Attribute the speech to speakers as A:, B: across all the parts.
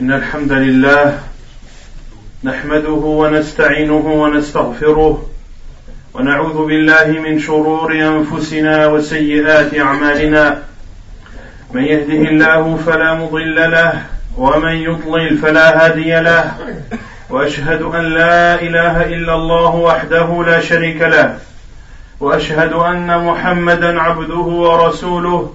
A: إن الحمد لله نحمده ونستعينه ونستغفره ونعوذ بالله من شرور أنفسنا وسيئات أعمالنا من يهده الله فلا مضل له ومن يضلل فلا هادي له واشهد ان لا اله الا الله وحده لا شريك له واشهد ان محمدا عبده ورسوله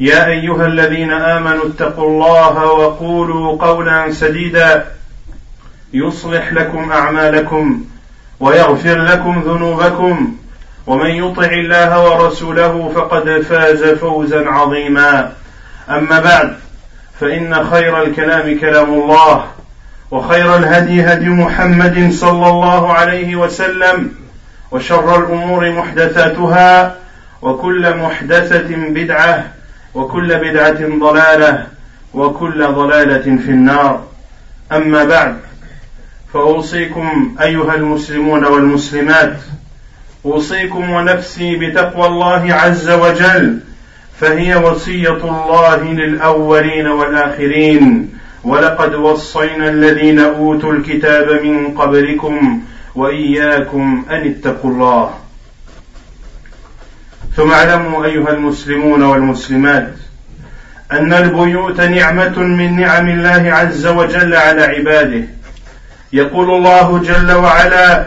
A: يا ايها الذين امنوا اتقوا الله وقولوا قولا سديدا يصلح لكم اعمالكم ويغفر لكم ذنوبكم ومن يطع الله ورسوله فقد فاز فوزا عظيما اما بعد فان خير الكلام كلام الله وخير الهدي هدي محمد صلى الله عليه وسلم وشر الامور محدثاتها وكل محدثه بدعه وكل بدعة ضلالة وكل ضلالة في النار أما بعد فأوصيكم أيها المسلمون والمسلمات أوصيكم ونفسي بتقوى الله عز وجل فهي وصية الله للأولين والآخرين ولقد وصينا الذين أوتوا الكتاب من قبلكم وإياكم أن اتقوا الله ثم اعلموا ايها المسلمون والمسلمات ان البيوت نعمه من نعم الله عز وجل على عباده يقول الله جل وعلا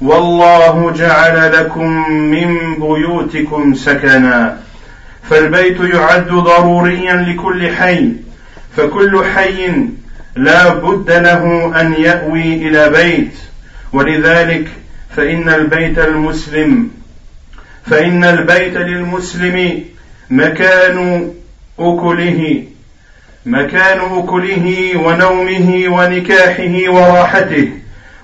A: والله جعل لكم من بيوتكم سكنا فالبيت يعد ضروريا لكل حي فكل حي لا بد له ان ياوي الى بيت ولذلك فان البيت المسلم فإن البيت للمسلم مكان أكله مكان أكله ونومه ونكاحه وراحته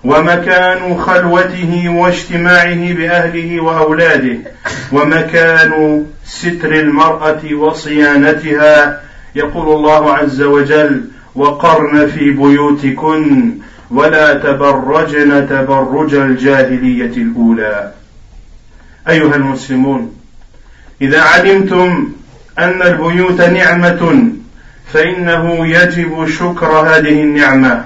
A: ومكان خلوته واجتماعه بأهله وأولاده ومكان ستر المرأة وصيانتها يقول الله عز وجل وقرن في بيوتكن ولا تبرجن تبرج الجاهلية الأولى أيها المسلمون إذا علمتم أن البيوت نعمة فإنه يجب شكر هذه النعمة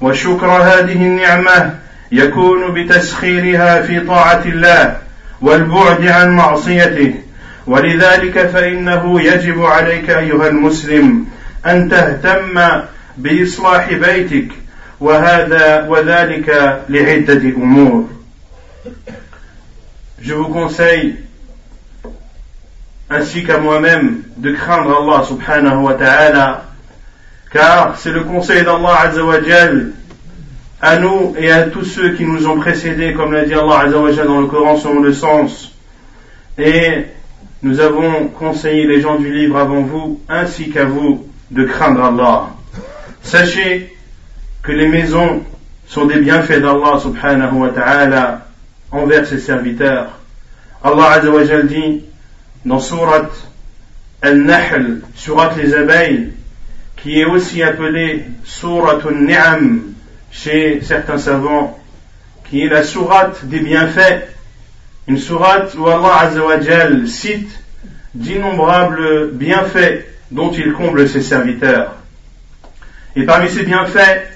A: وشكر هذه النعمة يكون بتسخيرها في طاعة الله والبعد عن معصيته ولذلك فإنه يجب عليك أيها المسلم أن تهتم بإصلاح بيتك وهذا وذلك لعدة أمور
B: je vous conseille, ainsi qu'à moi-même, de craindre Allah subhanahu wa ta'ala, car c'est le conseil d'Allah à nous et à tous ceux qui nous ont précédés, comme l'a dit Allah dans le Coran selon le sens. Et nous avons conseillé les gens du livre avant vous, ainsi qu'à vous, de craindre Allah. Sachez que les maisons sont des bienfaits d'Allah subhanahu wa ta'ala envers ses serviteurs. Allah Azzawajal dit dans Surat Al-Nahl, Surat les abeilles, qui est aussi appelée Surat Al-Ni'am chez certains savants, qui est la Sourate des bienfaits, une Sourate où Allah Azzawajal cite d'innombrables bienfaits dont il comble ses serviteurs. Et parmi ces bienfaits,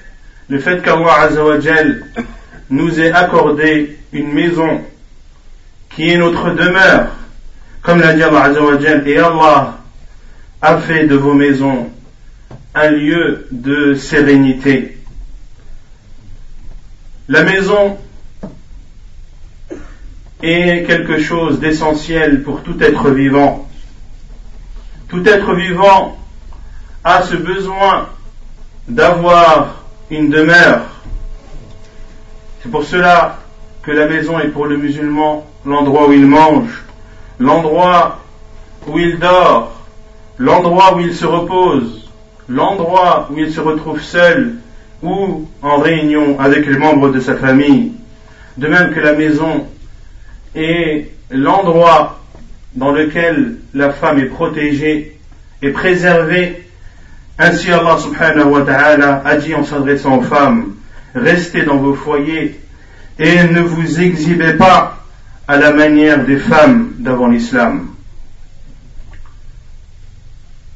B: le fait qu'Allah Azzawajal nous est accordé une maison qui est notre demeure, comme l'a dit Allah Azzawajal, et Allah a fait de vos maisons un lieu de sérénité. La maison est quelque chose d'essentiel pour tout être vivant. Tout être vivant a ce besoin d'avoir une demeure c'est pour cela que la maison est pour le musulman l'endroit où il mange, l'endroit où il dort, l'endroit où il se repose, l'endroit où il se retrouve seul ou en réunion avec les membres de sa famille. De même que la maison est l'endroit dans lequel la femme est protégée et préservée. Ainsi Allah subhanahu wa ta'ala a dit en s'adressant aux femmes Restez dans vos foyers et ne vous exhibez pas à la manière des femmes d'avant l'islam.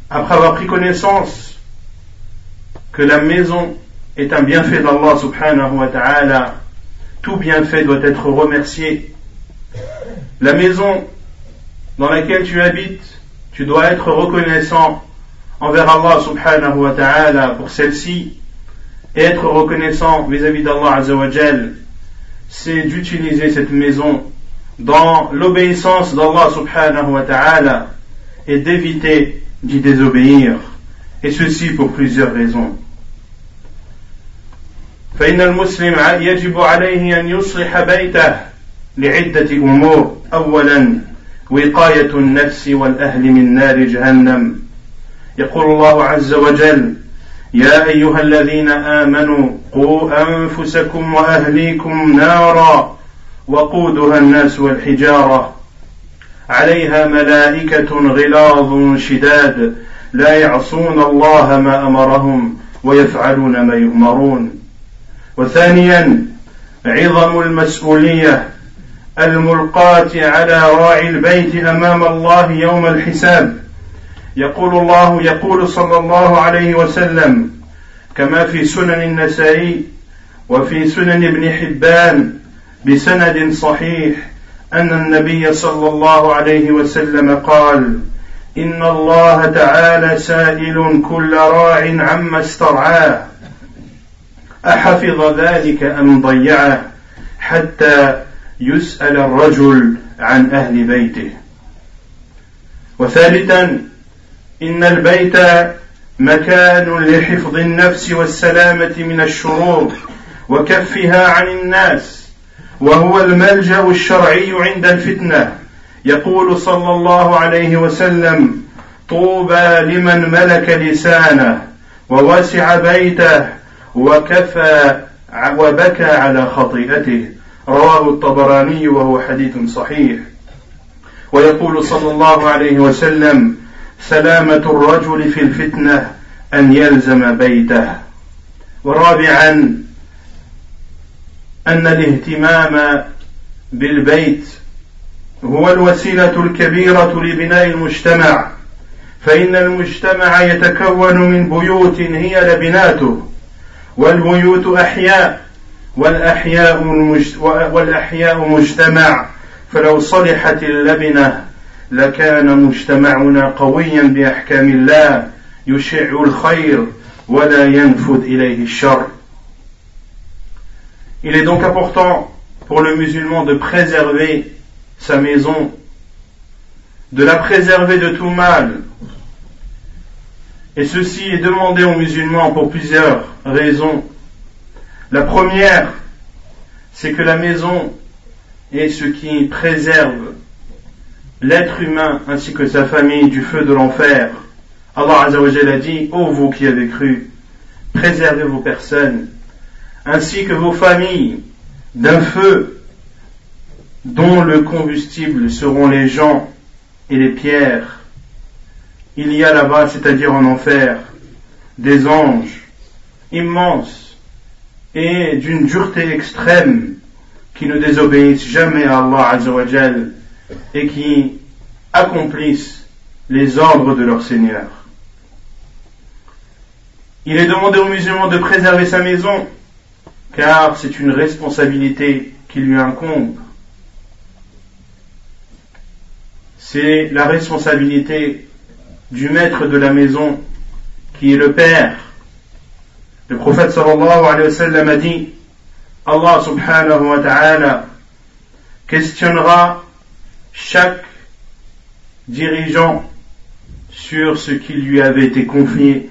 B: Après avoir pris connaissance que la maison est un bienfait d'Allah subhanahu wa ta'ala, tout bienfait doit être remercié. La maison dans laquelle tu habites, tu dois être reconnaissant envers Allah subhanahu wa ta'ala pour celle-ci être reconnaissant vis-à-vis d'Allah Azzawajal, c'est d'utiliser cette maison dans l'obéissance d'Allah subhanahu wa ta'ala et d'éviter d'y désobéir. Et ceci pour plusieurs raisons.
A: فإن المسلم يجب عليه أن يصلح بيته لعدة أمور أولا وقاية النفس والأهل من نار جهنم يقول الله عز وجل يا ايها الذين امنوا قوا انفسكم واهليكم نارا وقودها الناس والحجاره عليها ملائكه غلاظ شداد لا يعصون الله ما امرهم ويفعلون ما يؤمرون وثانيا عظم المسؤوليه الملقاه على راعي البيت امام الله يوم الحساب يقول الله يقول صلى الله عليه وسلم كما في سنن النسائي وفي سنن ابن حبان بسند صحيح ان النبي صلى الله عليه وسلم قال ان الله تعالى سائل كل راع عما استرعاه احفظ ذلك ام ضيعه حتى يسال الرجل عن اهل بيته وثالثا إن البيت مكان لحفظ النفس والسلامة من الشرور وكفها عن الناس وهو الملجأ الشرعي عند الفتنة يقول صلى الله عليه وسلم طوبى لمن ملك لسانه ووسع بيته وكفى وبكى على خطيئته رواه الطبراني وهو حديث صحيح ويقول صلى الله عليه وسلم سلامة الرجل في الفتنة أن يلزم بيته ورابعا أن الاهتمام بالبيت هو الوسيلة الكبيرة لبناء المجتمع فإن المجتمع يتكون من بيوت هي لبناته والبيوت أحياء والأحياء, والأحياء مجتمع فلو صلحت اللبنة Il est donc important pour le musulman de préserver sa maison, de la préserver de tout mal. Et ceci est demandé aux musulmans pour plusieurs raisons. La première, c'est que la maison est ce qui préserve l'être humain ainsi que sa famille du feu de l'enfer. Allah Azzawajal a dit, ô vous qui avez cru, préservez vos personnes, ainsi que vos familles, d'un feu dont le combustible seront les gens et les pierres. Il y a là-bas, c'est-à-dire en enfer, des anges immenses et d'une dureté extrême qui ne désobéissent jamais à Allah Azzawajal et qui accomplissent les ordres de leur Seigneur. Il est demandé aux musulmans de préserver sa maison, car c'est une responsabilité qui lui incombe. C'est la responsabilité du maître de la maison, qui est le Père. Le prophète sallallahu alayhi wa sallam a dit, Allah subhanahu wa ta'ala questionnera chaque dirigeant sur ce qui lui avait été confié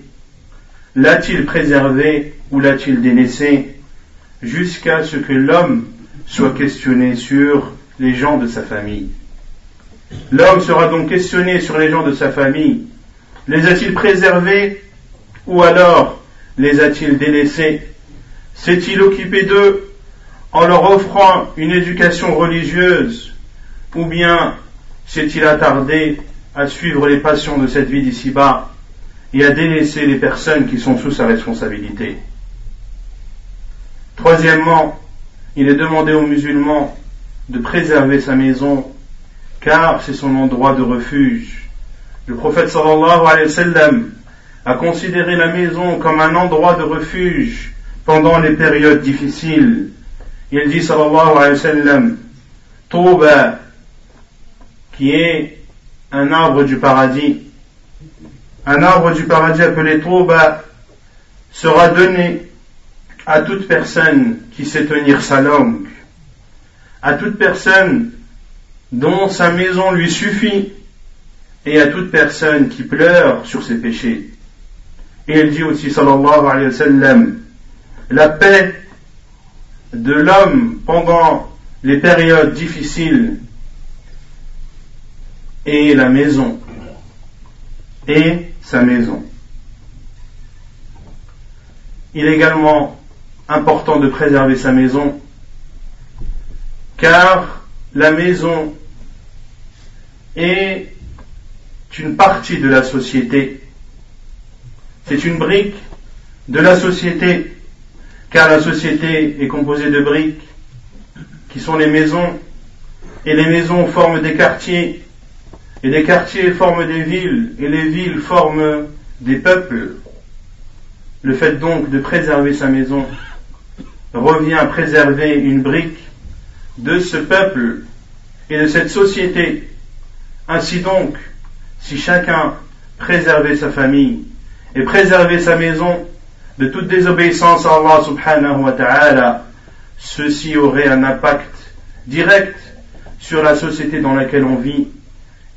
A: L'a-t-il préservé ou l'a-t-il délaissé jusqu'à ce que l'homme soit questionné sur les gens de sa famille L'homme sera donc questionné sur les gens de sa famille. Les a-t-il préservés ou alors les a-t-il délaissés S'est-il occupé d'eux en leur offrant une éducation religieuse ou bien s'est-il attardé à suivre les passions de cette vie d'ici-bas et à délaisser les personnes qui sont sous sa responsabilité. Troisièmement, il est demandé aux musulmans de préserver sa maison car c'est son endroit de refuge. Le prophète sallallahu alayhi wa sallam a considéré la maison comme un endroit de refuge pendant les périodes difficiles. Il dit sallallahu alayhi wa sallam, qui est un arbre du paradis. Un arbre du paradis appelé Touba sera donné à toute personne qui sait tenir sa langue, à toute personne dont sa maison lui suffit, et à toute personne qui pleure sur ses péchés. Et elle dit aussi, sallallahu alayhi wa sallam, la paix de l'homme pendant les périodes difficiles et la maison et sa maison. Il est également important de préserver sa maison car la maison est une partie de la société. C'est une brique de la société, car la société est composée de briques qui sont les maisons, et les maisons forment des quartiers, et les quartiers forment des villes, et les villes forment des peuples. Le fait donc de préserver sa maison revient à préserver une brique de ce peuple et de cette société. Ainsi donc, si chacun préservait sa famille et préservait sa maison de toute désobéissance à Allah subhanahu wa ta'ala, ceci aurait un impact direct sur la société dans laquelle on vit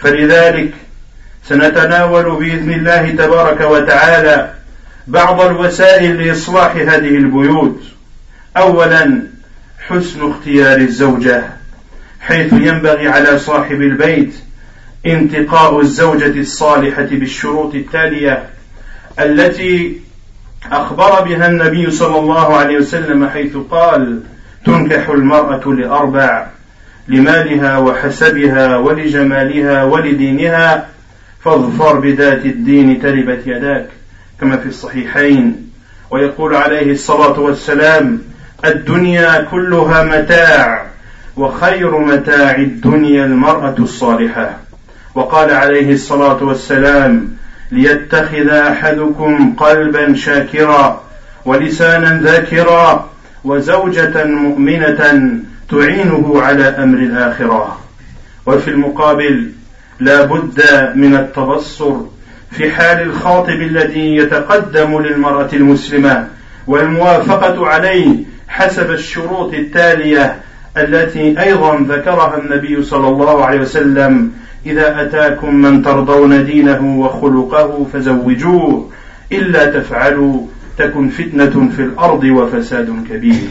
A: فلذلك سنتناول باذن الله تبارك وتعالى بعض الوسائل لاصلاح هذه البيوت اولا حسن اختيار الزوجه حيث ينبغي على صاحب البيت انتقاء الزوجه الصالحه بالشروط التاليه التي اخبر بها النبي صلى الله عليه وسلم حيث قال تنكح المراه لاربع لمالها وحسبها ولجمالها ولدينها فاظفر بذات الدين تربت يداك كما في الصحيحين ويقول عليه الصلاة والسلام الدنيا كلها متاع وخير متاع الدنيا المرأة الصالحة وقال عليه الصلاة والسلام ليتخذ أحدكم قلبا شاكرا ولسانا ذاكرا وزوجة مؤمنة تعينه على امر الاخره وفي المقابل لا بد من التبصر في حال الخاطب الذي يتقدم للمراه المسلمه والموافقه عليه حسب الشروط التاليه التي ايضا ذكرها النبي صلى الله عليه وسلم اذا اتاكم من ترضون دينه وخلقه فزوجوه الا تفعلوا تكن فتنه في الارض وفساد كبير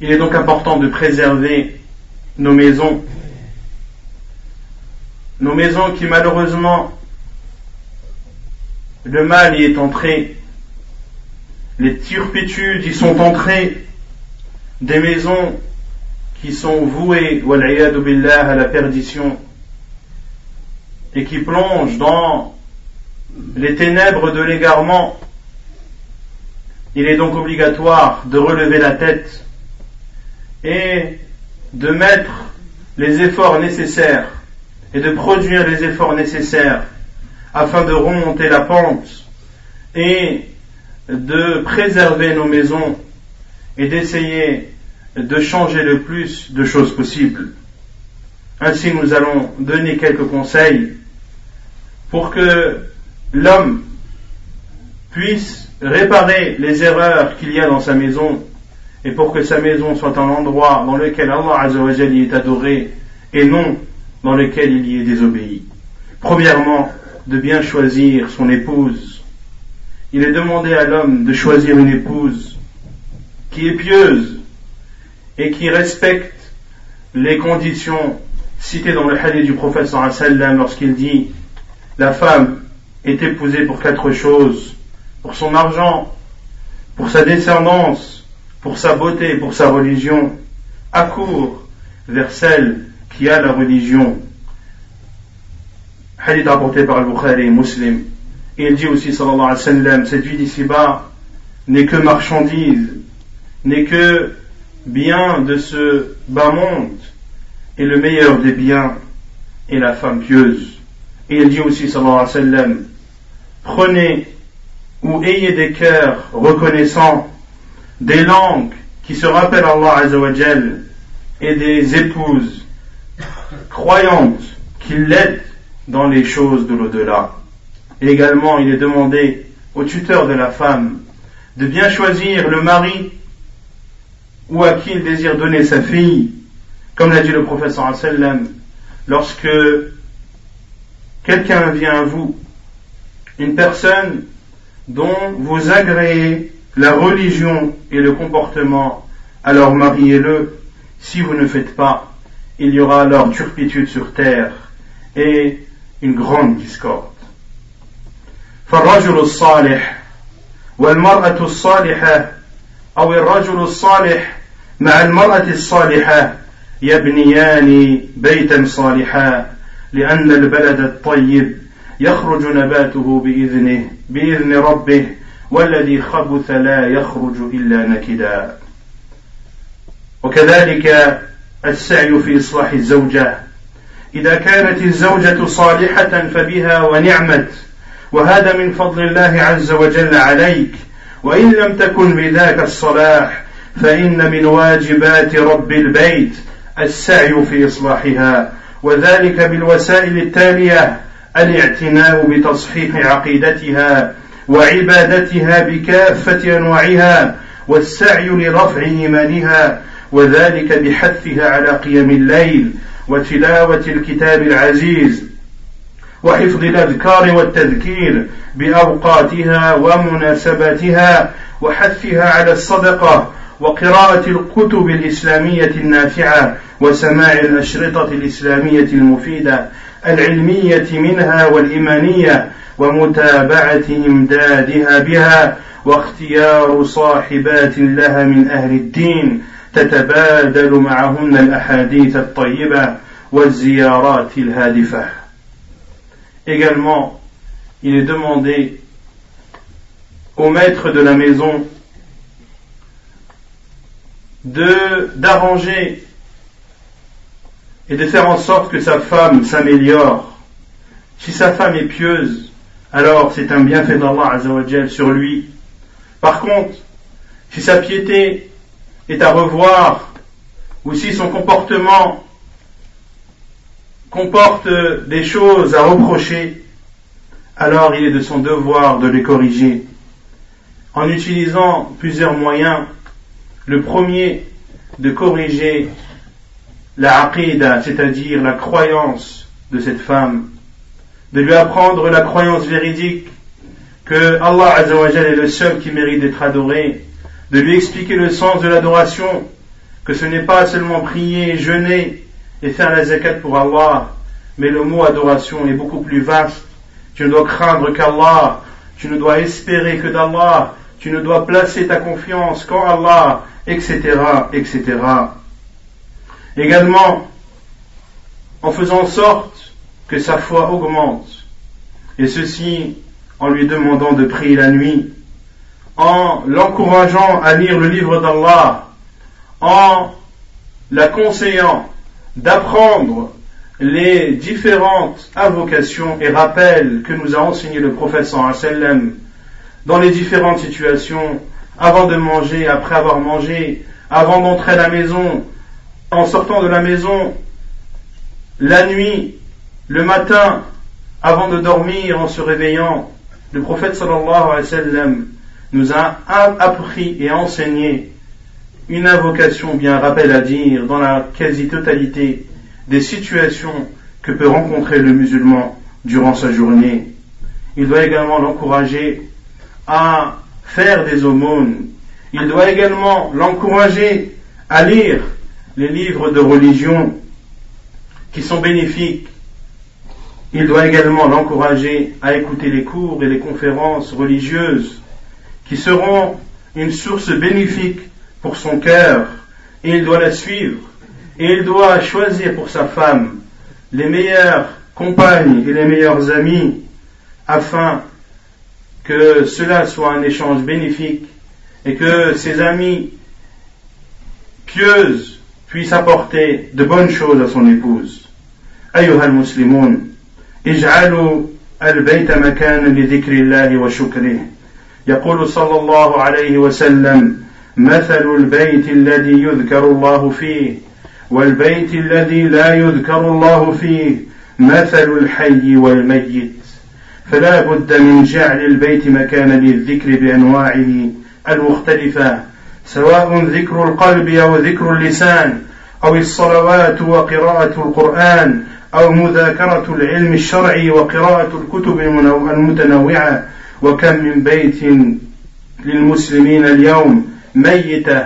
A: Il est donc important de préserver nos maisons, nos maisons qui malheureusement le mal y est entré, les turpitudes y sont entrées, des maisons qui sont vouées billah, à la perdition et qui plongent dans les ténèbres de l'égarement. Il est donc obligatoire de relever la tête et de mettre les efforts nécessaires et de produire les efforts nécessaires afin de remonter la pente et de préserver nos maisons et d'essayer de changer le plus de choses possibles. Ainsi, nous allons donner quelques conseils pour que l'homme puisse réparer les erreurs qu'il y a dans sa maison et pour que sa maison soit un endroit dans lequel Allah Azzawajal y est adoré et non dans lequel il y est désobéi. Premièrement, de bien choisir son épouse. Il est demandé à l'homme de choisir une épouse qui est pieuse et qui respecte les conditions citées dans le hadith du prophète sallam lorsqu'il dit la femme est épousée pour quatre choses, pour son argent, pour sa descendance pour sa beauté pour sa religion, accourt vers celle qui a la religion. Hadith rapporté par Al-Bukhari, muslim. Et il dit aussi, sallallahu alayhi wa sallam, cette vie d'ici-bas n'est que marchandise, n'est que bien de ce bas monde, et le meilleur des biens est la femme pieuse. Et il dit aussi, sallallahu alayhi wa sallam, prenez ou ayez des cœurs reconnaissants des langues qui se rappellent Allah Azzawajal et des épouses croyantes qui l'aident dans les choses de l'au-delà. Également, il est demandé au tuteur de la femme de bien choisir le mari ou à qui il désire donner sa fille, comme l'a dit le professeur sallam, lorsque quelqu'un vient à vous, une personne dont vous agréez la religion et le comportement, alors mariez-le. Si vous ne faites pas, il y aura alors turpitude sur terre et une grande discorde. فالرجل الصالح والمرأة الصالحة أو الرجل الصالح مع المرأة الصالحة يبنيان بيتا صالحا لأن البلد الطيب يخرج نباته بإذنه بإذن ربه والذي خبث لا يخرج إلا نكدا وكذلك السعي في إصلاح الزوجة إذا كانت الزوجة صالحة فبها ونعمت وهذا من فضل الله عز وجل عليك وإن لم تكن بذاك الصلاح فإن من واجبات رب البيت السعي في إصلاحها وذلك بالوسائل التالية الاعتناء بتصحيح عقيدتها وعبادتها بكافة أنواعها والسعي لرفع إيمانها وذلك بحثها على قيام الليل وتلاوة الكتاب العزيز وحفظ الأذكار والتذكير بأوقاتها ومناسباتها وحثها على الصدقة وقراءة الكتب الإسلامية النافعة وسماع الأشرطة الإسلامية المفيدة العلمية منها والإيمانية ومتابعة إمدادها بها واختيار صاحبات لها من أهل الدين تتبادل معهن الأحاديث الطيبة والزيارات الهادفة. Également, il est demandé au maître de la maison de d'arranger et de faire en sorte que sa femme s'améliore. Si sa femme est pieuse, alors c'est un bienfait d'Allah sur lui. Par contre, si sa piété est à revoir, ou si son comportement comporte des choses à reprocher, alors il est de son devoir de les corriger en utilisant plusieurs moyens le premier, de corriger la aqidah, c'est-à-dire la croyance de cette femme, de lui apprendre la croyance véridique que Allah Azzawajal est le seul qui mérite d'être adoré, de lui expliquer le sens de l'adoration, que ce n'est pas seulement prier, jeûner et faire la zakat pour Allah, mais le mot adoration est beaucoup plus vaste. Tu ne dois craindre qu'Allah, tu ne dois espérer que d'Allah, tu ne dois placer ta confiance qu'en Allah, etc., etc. Également, en faisant en sorte que sa foi augmente, et ceci en lui demandant de prier la nuit, en l'encourageant à lire le livre d'Allah, en la conseillant d'apprendre les différentes invocations et rappels que nous a enseigné le prophète sallam dans les différentes situations avant de manger, après avoir mangé, avant d'entrer à la maison, en sortant de la maison, la nuit, le matin, avant de dormir, en se réveillant, le prophète sallallahu alayhi wa sallam nous a appris et enseigné une invocation, bien rappel à dire, dans la quasi-totalité des situations que peut rencontrer le musulman durant sa journée. Il doit également l'encourager à faire des aumônes. Il doit également l'encourager à lire les livres de religion qui sont bénéfiques. Il doit également l'encourager à écouter les cours et les conférences religieuses qui seront une source bénéfique pour son cœur et il doit la suivre et il doit choisir pour sa femme les meilleures compagnes et les meilleurs amis afin que cela soit un échange bénéfique et que ses amis pieuses puissent apporter de bonnes choses à son épouse. أيها المسلمون اجعلوا البيت مكانا لذكر الله وشكره يقول صلى الله عليه وسلم مثل البيت الذي يذكر الله فيه والبيت الذي لا يذكر الله فيه مثل الحي والميت فلا بد من جعل البيت مكانا للذكر بانواعه المختلفه سواء ذكر القلب او ذكر اللسان او الصلوات وقراءه القران او مذاكره العلم الشرعي وقراءه الكتب المتنوعه وكم من بيت للمسلمين اليوم ميته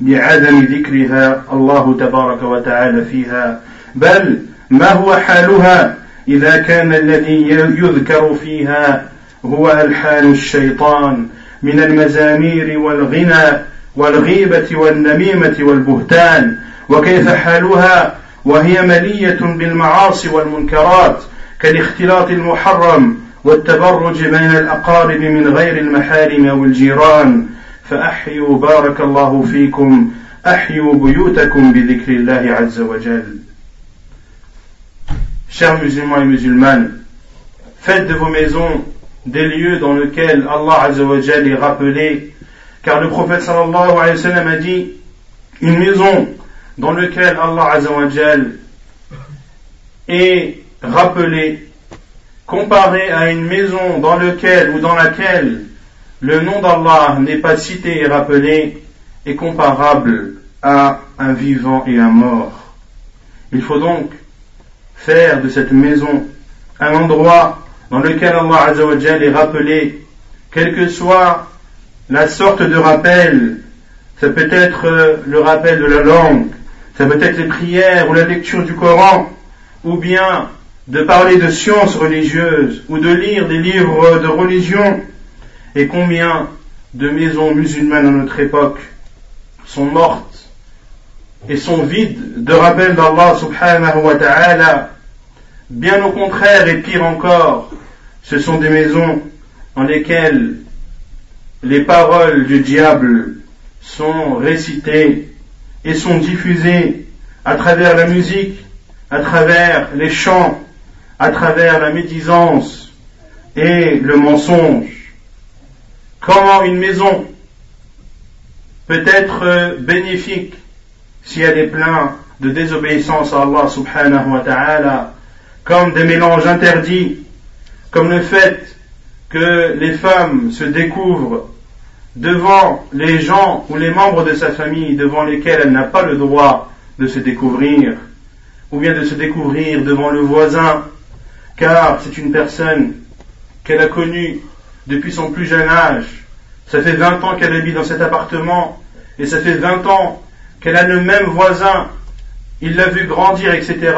A: بعدم ذكرها الله تبارك وتعالى فيها بل ما هو حالها إذا كان الذي يذكر فيها هو ألحان الشيطان من المزامير والغنى والغيبة والنميمة والبهتان وكيف حالها وهي ملية بالمعاصي والمنكرات كالاختلاط المحرم والتبرج بين الأقارب من غير المحارم أو الجيران فأحيوا بارك الله فيكم أحيوا بيوتكم بذكر الله عز وجل Chers musulmans et musulmanes, faites de vos maisons des lieux dans lesquels Allah Azzawajal est rappelé, car le prophète sallallahu alayhi wa sallam a dit une maison dans laquelle Allah Azzawajal est rappelé, comparé à une maison dans lequel ou dans laquelle le nom d'Allah n'est pas cité et rappelé, est comparable à un vivant et un mort. Il faut donc faire de cette maison un endroit dans lequel Allah Azzawajal est rappelé, quelle que soit la sorte de rappel, ça peut être euh, le rappel de la langue, ça peut être les prières ou la lecture du Coran, ou bien de parler de sciences religieuses ou de lire des livres de religion, et combien de maisons musulmanes à notre époque sont mortes et sont vides de rappel d'Allah subhanahu wa ta'ala. Bien au contraire, et pire encore, ce sont des maisons dans lesquelles les paroles du diable sont récitées et sont diffusées à travers la musique, à travers les chants, à travers la médisance et le mensonge. Comment une maison peut être euh, bénéfique si elle est pleine de désobéissance à Allah subhanahu wa ta'ala, comme des mélanges interdits, comme le fait que les femmes se découvrent devant les gens ou les membres de sa famille devant lesquels elle n'a pas le droit de se découvrir, ou bien de se découvrir devant le voisin, car c'est une personne qu'elle a connue depuis son plus jeune âge. Ça fait 20 ans qu'elle habite dans cet appartement, et ça fait 20 ans qu'elle a le même voisin, il l'a vu grandir, etc.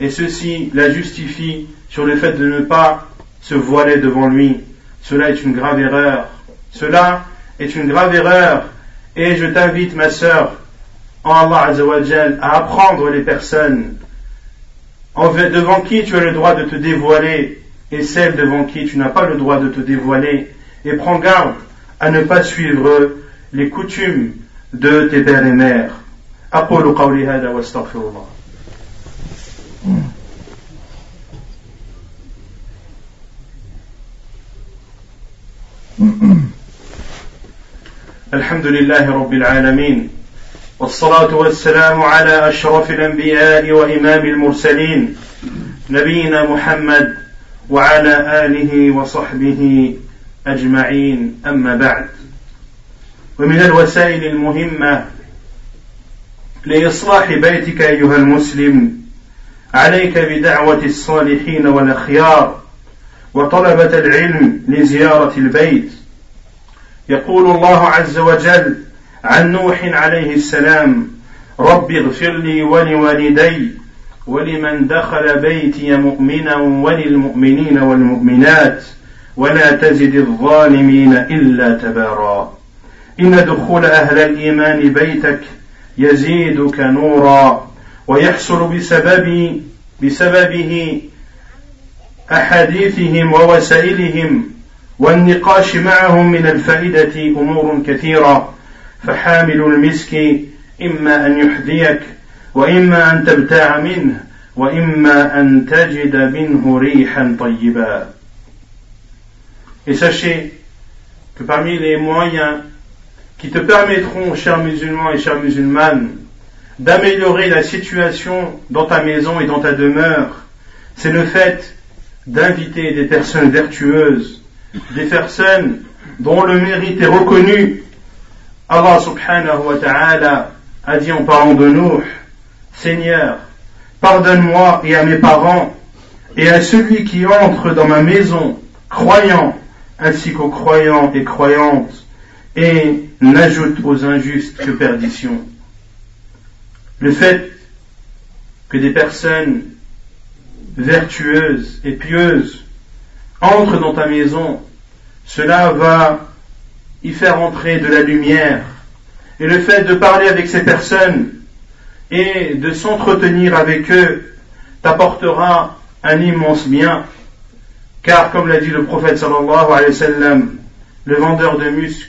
A: Et ceci la justifie sur le fait de ne pas se voiler devant lui. Cela est une grave erreur. Cela est une grave erreur. Et je t'invite, ma sœur, en Allah à apprendre les personnes devant qui tu as le droit de te dévoiler et celles devant qui tu n'as pas le droit de te dévoiler. Et prends garde à ne pas suivre les coutumes de tes pères et mères. أقول قولي هذا واستغفر الله. الحمد لله رب العالمين والصلاة والسلام على أشرف الأنبياء وإمام المرسلين نبينا محمد وعلى آله وصحبه أجمعين أما بعد ومن الوسائل المهمة لإصلاح بيتك أيها المسلم عليك بدعوة الصالحين والأخيار وطلبة العلم لزيارة البيت يقول الله عز وجل عن نوح عليه السلام رب اغفر لي ولوالدي ولمن دخل بيتي مؤمنا وللمؤمنين والمؤمنات ولا تزد الظالمين إلا تباراً إن دخول أهل الإيمان بيتك يزيدك نورا ويحصل بسبب بسببه أحاديثهم ووسائلهم والنقاش معهم من الفائدة أمور كثيرة فحامل المسك إما أن يحذيك وإما أن تبتاع منه وإما أن تجد منه ريحا طيبا Et sachez que parmi les moyens qui te permettront, chers musulmans et chères musulmanes, d'améliorer la situation dans ta maison et dans ta demeure, c'est le fait d'inviter des personnes vertueuses, des personnes dont le mérite est reconnu. Allah subhanahu wa ta'ala a dit en parlant de nous, Seigneur, pardonne-moi et à mes parents et à celui qui entre dans ma maison, croyant, ainsi qu'aux croyants et croyantes, et n'ajoute aux injustes que perdition. Le fait que des personnes vertueuses et pieuses entrent dans ta maison, cela va y faire entrer de la lumière. Et le fait de parler avec ces personnes et de s'entretenir avec eux t'apportera un immense bien. Car comme l'a dit le prophète le vendeur de musc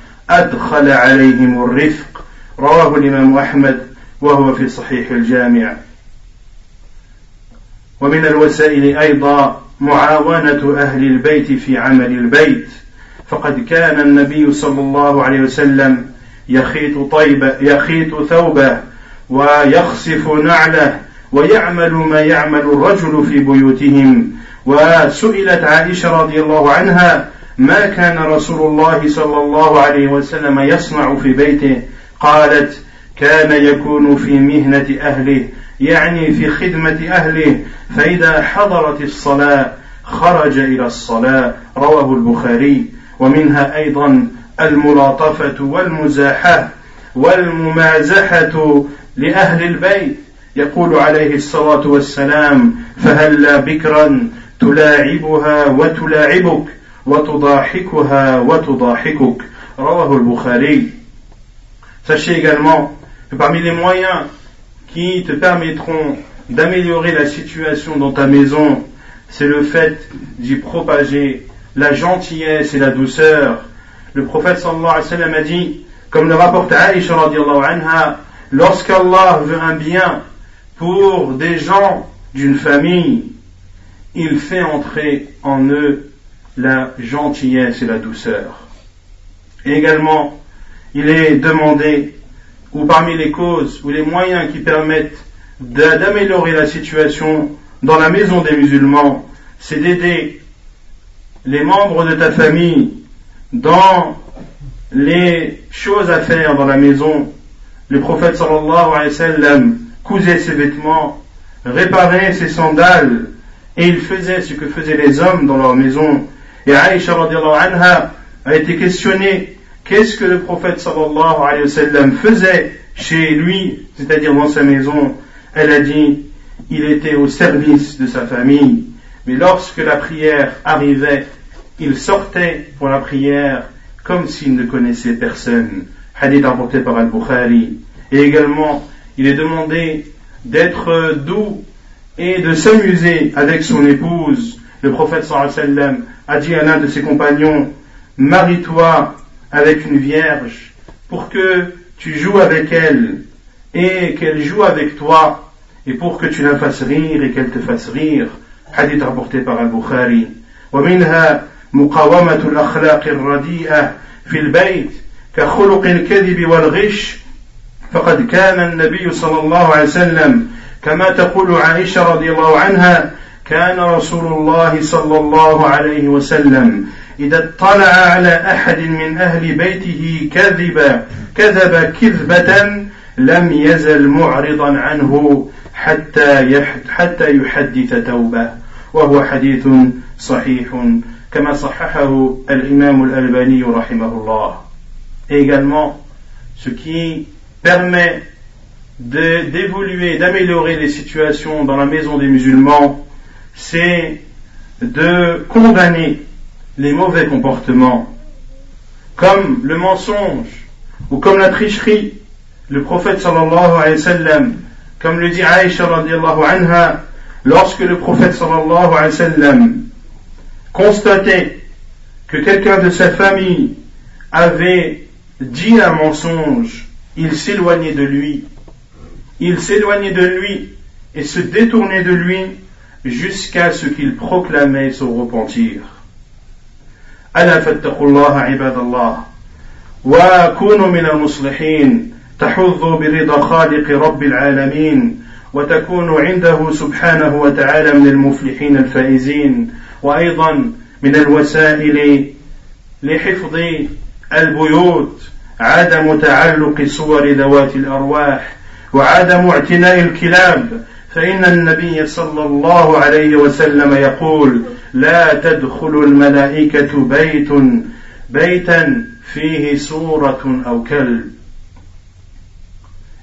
A: أدخل عليهم الرفق رواه الإمام أحمد وهو في صحيح الجامع ومن الوسائل أيضا معاونة أهل البيت في عمل البيت فقد كان النبي صلى الله عليه وسلم يخيط طيبة يخيط ثوبه ويخسف نعله ويعمل ما يعمل الرجل في بيوتهم وسئلت عائشة رضي الله عنها ما كان رسول الله صلى الله عليه وسلم يصنع في بيته قالت كان يكون في مهنة أهله يعني في خدمة أهله فإذا حضرت الصلاة خرج إلى الصلاة رواه البخاري ومنها أيضا الملاطفة والمزاحة والممازحة لأهل البيت يقول عليه الصلاة والسلام فهلا بكرا تلاعبها وتلاعبك Sachez également que parmi les moyens qui te permettront d'améliorer la situation dans ta maison, c'est le fait d'y propager la gentillesse et la douceur. Le prophète sallallahu alayhi wa sallam a dit, comme le rapporte Aïcha anha, lorsqu'Allah veut un bien pour des gens d'une famille, il fait entrer en eux la gentillesse et la douceur. Et également, il est demandé, ou parmi les causes ou les moyens qui permettent d'améliorer la situation dans la maison des musulmans, c'est d'aider les membres de ta famille dans les choses à faire dans la maison. Le prophète sallallahu alayhi wa sallam cousait ses vêtements, réparait ses sandales, et il faisait ce que faisaient les hommes dans leur maison, et Aïcha anha a été questionnée qu'est-ce que le prophète sallallahu alayhi wa sallam faisait chez lui, c'est-à-dire dans sa maison. Elle a dit il était au service de sa famille. Mais lorsque la prière arrivait, il sortait pour la prière comme s'il ne connaissait personne. Hadith rapporté par Al-Bukhari. Et également, il est demandé d'être doux et de s'amuser avec son épouse le prophète sallallahu sallam a dit à l'un de ses compagnons, marie-toi avec une vierge pour que tu joues avec elle et qu'elle joue avec toi et pour que tu la fasses rire et qu'elle te fasse rire. Hadith rapporté par Al-Bukhari. ومنها مقاومة الأخلاق الرديئة في البيت كخلق الكذب والغش فقد كان النبي صلى الله عليه وسلم كما تقول عائشة رضي الله عنها كان رسول الله صلى الله عليه وسلم إذا اطلع على أحد من أهل بيته كذب كذب كذبة لم يزل معرضا عنه حتى حتى يحدث توبة وهو حديث صحيح كما صححه الإمام الألباني رحمه الله. également, ce qui permet d'évoluer, d'améliorer les situations dans la maison des musulmans, c'est de condamner les mauvais comportements, comme le mensonge ou comme la tricherie. Le prophète sallallahu alayhi wa sallam, comme le dit Aïcha radiallahu anha, lorsque le prophète sallallahu alayhi wa sallam constatait que quelqu'un de sa famille avait dit un mensonge, il s'éloignait de lui. Il s'éloignait de lui et se détournait de lui jusqu'à ce qu'ils proclamaient son repentir. ألا فاتقوا الله عباد الله وكونوا من المصلحين تحظوا برضا خالق رب العالمين وتكونوا عنده سبحانه وتعالى من المفلحين الفائزين وأيضا من الوسائل لحفظ البيوت عدم تعلق صور ذوات الأرواح وعدم اعتناء الكلاب فإن النبي صلى الله عليه وسلم يقول لا تدخل الملائكة بيت بيتا فيه سورة أو كلب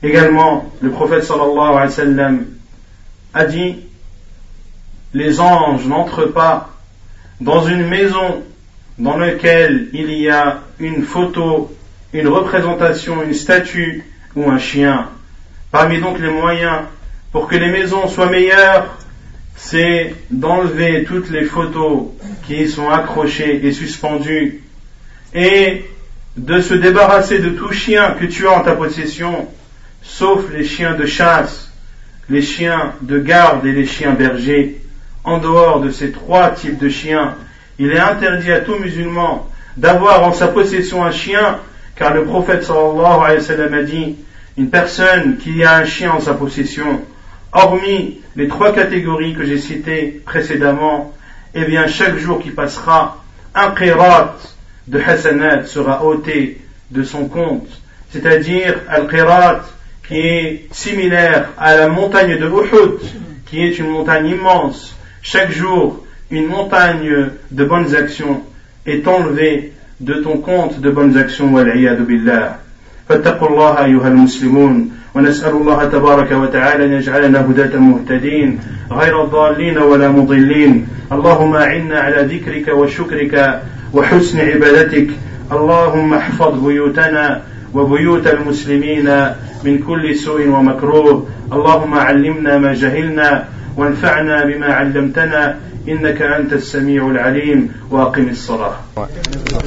A: Également, le prophète sallallahu alayhi wa sallam a dit Les anges n'entrent pas dans une maison dans laquelle il y a une photo, une représentation, une statue ou un chien. Parmi donc les moyens pour que les maisons soient meilleures, c'est d'enlever toutes les photos qui sont accrochées et suspendues et de se débarrasser de tout chien que tu as en ta possession, sauf les chiens de chasse, les chiens de garde et les chiens bergers. En dehors de ces trois types de chiens, il est interdit à tout musulman d'avoir en sa possession un chien, car le prophète sallallahu alayhi wa sallam a dit, une personne qui a un chien en sa possession, hormis les trois catégories que j'ai citées précédemment, eh bien chaque jour qui passera, un qirat de Hassanat sera ôté de son compte, c'est-à-dire un qirat qui est similaire à la montagne de Uhud, qui est une montagne immense. Chaque jour, une montagne de bonnes actions est enlevée de ton compte de bonnes actions. billah. ونسأل الله تبارك وتعالى أن يجعلنا هداة مهتدين غير الضالين ولا مضلين اللهم أعنا على ذكرك وشكرك وحسن عبادتك اللهم احفظ بيوتنا وبيوت المسلمين من كل سوء ومكروه اللهم علمنا ما جهلنا وانفعنا بما علمتنا إنك أنت السميع العليم وأقم الصلاة